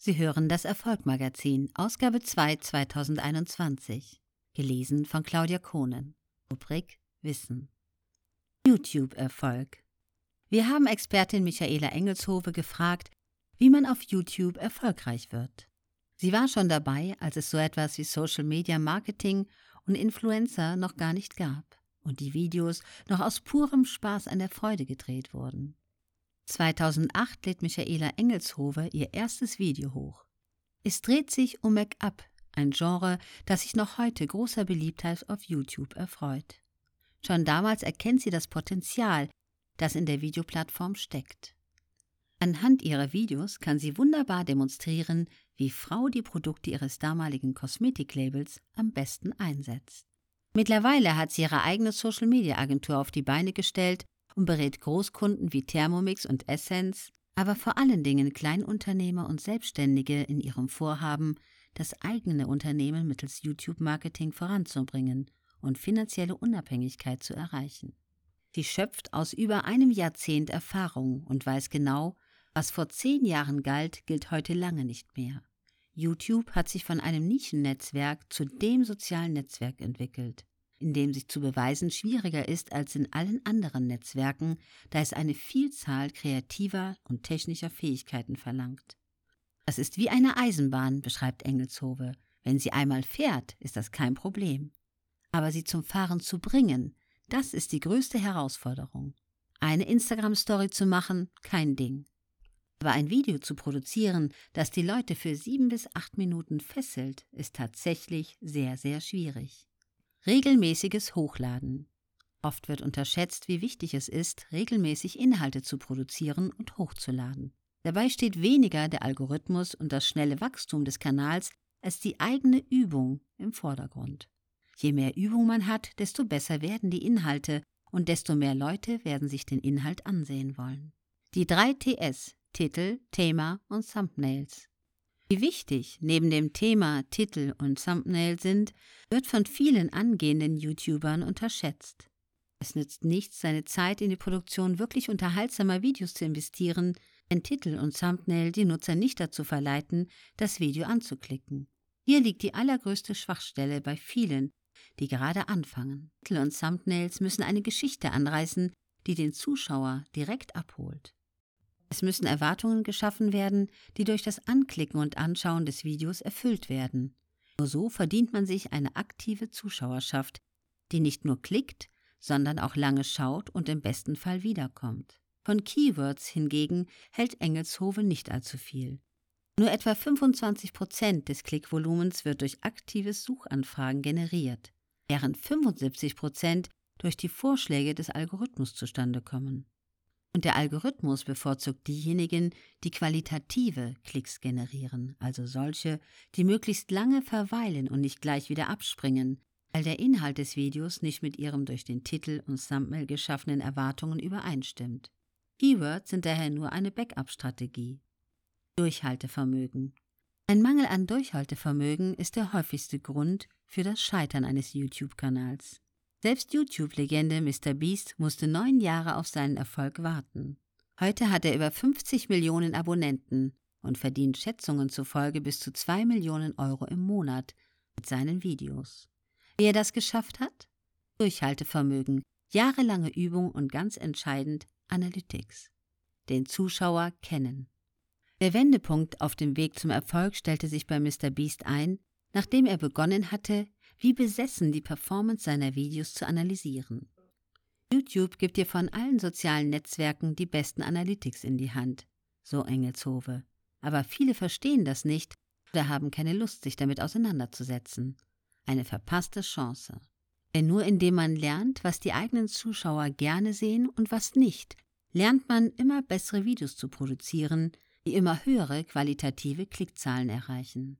Sie hören das Erfolgmagazin, Ausgabe 2 2021. Gelesen von Claudia Kohnen. Rubrik Wissen. YouTube-Erfolg. Wir haben Expertin Michaela Engelshove gefragt, wie man auf YouTube erfolgreich wird. Sie war schon dabei, als es so etwas wie Social Media Marketing und Influencer noch gar nicht gab und die Videos noch aus purem Spaß an der Freude gedreht wurden. 2008 lädt Michaela Engelshove ihr erstes Video hoch. Es dreht sich um Make-up, ein Genre, das sich noch heute großer Beliebtheit auf YouTube erfreut. Schon damals erkennt sie das Potenzial, das in der Videoplattform steckt. Anhand ihrer Videos kann sie wunderbar demonstrieren, wie Frau die Produkte ihres damaligen Kosmetiklabels am besten einsetzt. Mittlerweile hat sie ihre eigene Social-Media-Agentur auf die Beine gestellt und berät Großkunden wie Thermomix und Essence, aber vor allen Dingen Kleinunternehmer und Selbstständige in ihrem Vorhaben, das eigene Unternehmen mittels YouTube-Marketing voranzubringen und finanzielle Unabhängigkeit zu erreichen. Sie schöpft aus über einem Jahrzehnt Erfahrung und weiß genau, was vor zehn Jahren galt, gilt heute lange nicht mehr. YouTube hat sich von einem Nischennetzwerk zu dem sozialen Netzwerk entwickelt in dem sich zu beweisen schwieriger ist als in allen anderen Netzwerken, da es eine Vielzahl kreativer und technischer Fähigkeiten verlangt. Das ist wie eine Eisenbahn, beschreibt Engelshove. Wenn sie einmal fährt, ist das kein Problem. Aber sie zum Fahren zu bringen, das ist die größte Herausforderung. Eine Instagram-Story zu machen, kein Ding. Aber ein Video zu produzieren, das die Leute für sieben bis acht Minuten fesselt, ist tatsächlich sehr, sehr schwierig. Regelmäßiges Hochladen. Oft wird unterschätzt, wie wichtig es ist, regelmäßig Inhalte zu produzieren und hochzuladen. Dabei steht weniger der Algorithmus und das schnelle Wachstum des Kanals als die eigene Übung im Vordergrund. Je mehr Übung man hat, desto besser werden die Inhalte und desto mehr Leute werden sich den Inhalt ansehen wollen. Die drei TS Titel, Thema und Thumbnails wie wichtig neben dem Thema Titel und Thumbnail sind, wird von vielen angehenden YouTubern unterschätzt. Es nützt nichts, seine Zeit in die Produktion wirklich unterhaltsamer Videos zu investieren, wenn Titel und Thumbnail die Nutzer nicht dazu verleiten, das Video anzuklicken. Hier liegt die allergrößte Schwachstelle bei vielen, die gerade anfangen. Titel und Thumbnails müssen eine Geschichte anreißen, die den Zuschauer direkt abholt. Es müssen Erwartungen geschaffen werden, die durch das Anklicken und Anschauen des Videos erfüllt werden. Nur so verdient man sich eine aktive Zuschauerschaft, die nicht nur klickt, sondern auch lange schaut und im besten Fall wiederkommt. Von Keywords hingegen hält Engelshove nicht allzu viel. Nur etwa 25 Prozent des Klickvolumens wird durch aktives Suchanfragen generiert, während 75 Prozent durch die Vorschläge des Algorithmus zustande kommen. Und der Algorithmus bevorzugt diejenigen, die qualitative Klicks generieren, also solche, die möglichst lange verweilen und nicht gleich wieder abspringen, weil der Inhalt des Videos nicht mit ihrem durch den Titel und Thumbnail geschaffenen Erwartungen übereinstimmt. Keywords sind daher nur eine Backup-Strategie. Durchhaltevermögen. Ein Mangel an Durchhaltevermögen ist der häufigste Grund für das Scheitern eines YouTube-Kanals. Selbst YouTube-Legende Mr. Beast musste neun Jahre auf seinen Erfolg warten. Heute hat er über 50 Millionen Abonnenten und verdient Schätzungen zufolge bis zu 2 Millionen Euro im Monat mit seinen Videos. Wie er das geschafft hat? Durchhaltevermögen, jahrelange Übung und ganz entscheidend Analytics. Den Zuschauer kennen. Der Wendepunkt auf dem Weg zum Erfolg stellte sich bei Mr. Beast ein, nachdem er begonnen hatte, wie besessen die Performance seiner Videos zu analysieren. YouTube gibt dir von allen sozialen Netzwerken die besten Analytics in die Hand, so Engelshove. Aber viele verstehen das nicht oder haben keine Lust, sich damit auseinanderzusetzen. Eine verpasste Chance. Denn nur indem man lernt, was die eigenen Zuschauer gerne sehen und was nicht, lernt man immer bessere Videos zu produzieren, die immer höhere qualitative Klickzahlen erreichen.